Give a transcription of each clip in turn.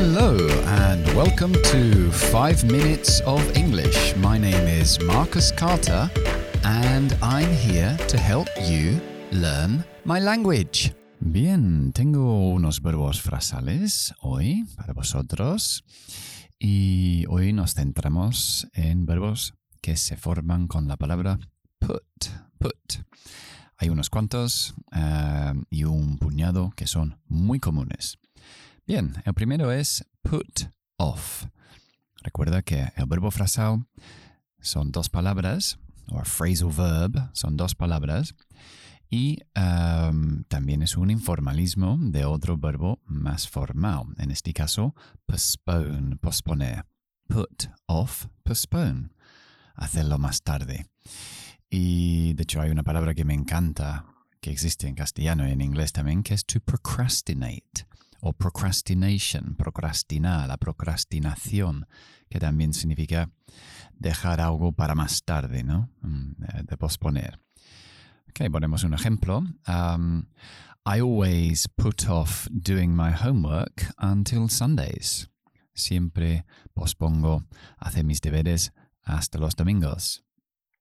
Hello and welcome to 5 Minutes of English. My name is Marcus Carter and I'm here to help you learn my language. Bien, tengo unos verbos frasales hoy para vosotros y hoy nos centramos en verbos que se forman con la palabra put. Put. Hay unos cuantos eh, y un puñado que son muy comunes. Bien, el primero es put off. Recuerda que el verbo frasal son dos palabras, o phrasal verb son dos palabras, y um, también es un informalismo de otro verbo más formal. En este caso, postpone, posponer. Put off, postpone. Hacerlo más tarde. Y de hecho hay una palabra que me encanta, que existe en castellano y en inglés también, que es to procrastinate o procrastination, procrastinar, la procrastinación, que también significa dejar algo para más tarde, ¿no? Mm, de posponer. Ok, ponemos un ejemplo. Um, I always put off doing my homework until Sundays. Siempre pospongo hacer mis deberes hasta los domingos.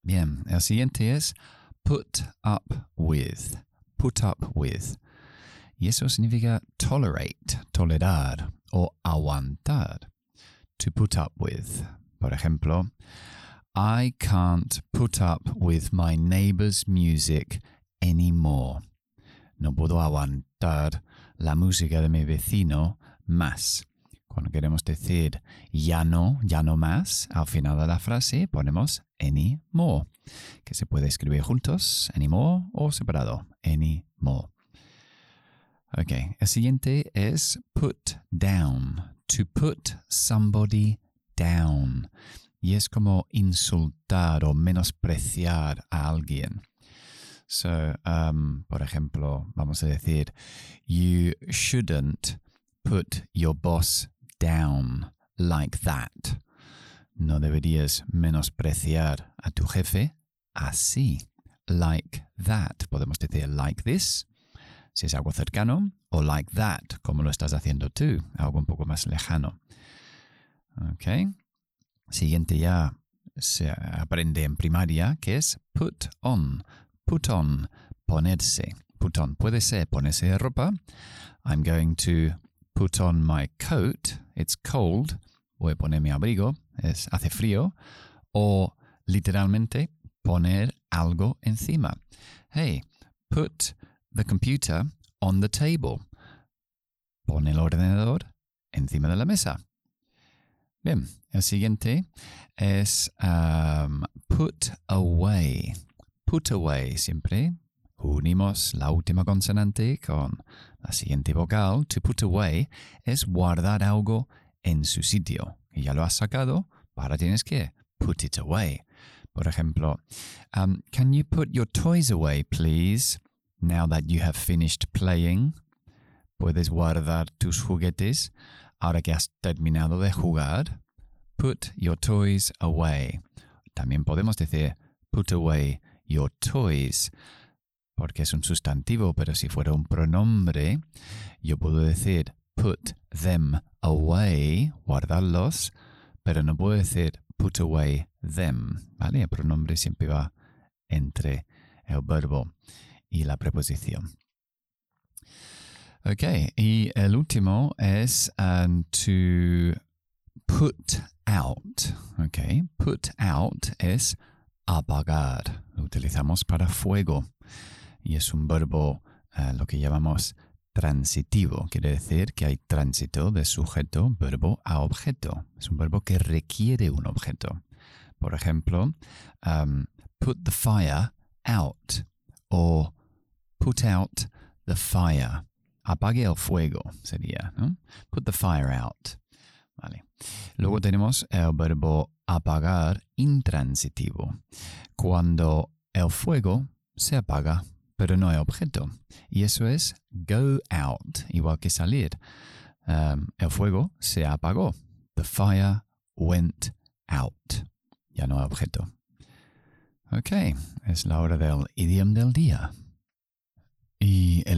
Bien, el siguiente es put up with. Put up with. Y eso significa tolerate, tolerar o aguantar. To put up with. Por ejemplo, I can't put up with my neighbor's music anymore. No puedo aguantar la música de mi vecino más. Cuando queremos decir ya no, ya no más, al final de la frase ponemos anymore, que se puede escribir juntos, anymore o separado, anymore. Ok, el siguiente es put down, to put somebody down. Y es como insultar o menospreciar a alguien. So, um, por ejemplo, vamos a decir, you shouldn't put your boss down like that. No deberías menospreciar a tu jefe así. Like that. Podemos decir like this si es algo cercano, o like that, como lo estás haciendo tú, algo un poco más lejano. Ok. Siguiente ya se aprende en primaria, que es put on. Put on, ponerse. Put on puede ser ponerse ropa. I'm going to put on my coat. It's cold. Voy a poner mi abrigo. Es, hace frío. O literalmente poner algo encima. Hey, put the computer on the table. Pon el ordenador encima de la mesa. Bien, el siguiente es um, put away. Put away, siempre unimos la última consonante con la siguiente vocal. To put away es guardar algo en su sitio. Y ya lo has sacado, ahora tienes que put it away. Por ejemplo, um, can you put your toys away, please? Now that you have finished playing, puedes guardar tus juguetes ahora que has terminado de jugar. Put your toys away. También podemos decir put away your toys porque es un sustantivo, pero si fuera un pronombre, yo puedo decir put them away, guardarlos, pero no puedo decir put away them, ¿vale? El pronombre siempre va entre el verbo y la preposición. Ok, y el último es um, to put out. Ok, put out es apagar. Lo utilizamos para fuego y es un verbo uh, lo que llamamos transitivo. Quiere decir que hay tránsito de sujeto, verbo a objeto. Es un verbo que requiere un objeto. Por ejemplo, um, put the fire out o put out the fire. Apague el fuego sería. Put the fire out. Luego tenemos el verbo apagar intransitivo. Cuando el fuego se apaga, pero no hay objeto. Y eso es go out, igual que salir. Um, el fuego se apagó. The fire went out. Ya no hay objeto. Ok, es la hora del idioma del día.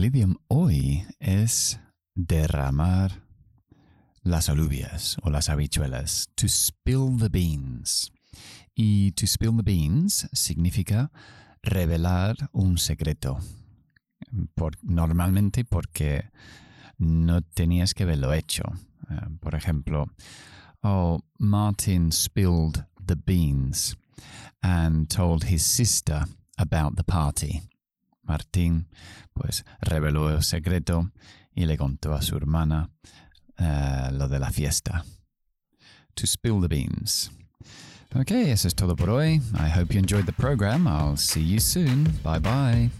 El idioma hoy es derramar las alubias o las habichuelas. To spill the beans. Y to spill the beans significa revelar un secreto. Por, normalmente porque no tenías que haberlo hecho. Uh, por ejemplo, oh, Martin spilled the beans and told his sister about the party. Martín pues reveló el secreto y le contó a su hermana uh, lo de la fiesta. To spill the beans. Okay, eso es todo por hoy. I hope you enjoyed the program. I'll see you soon. Bye bye.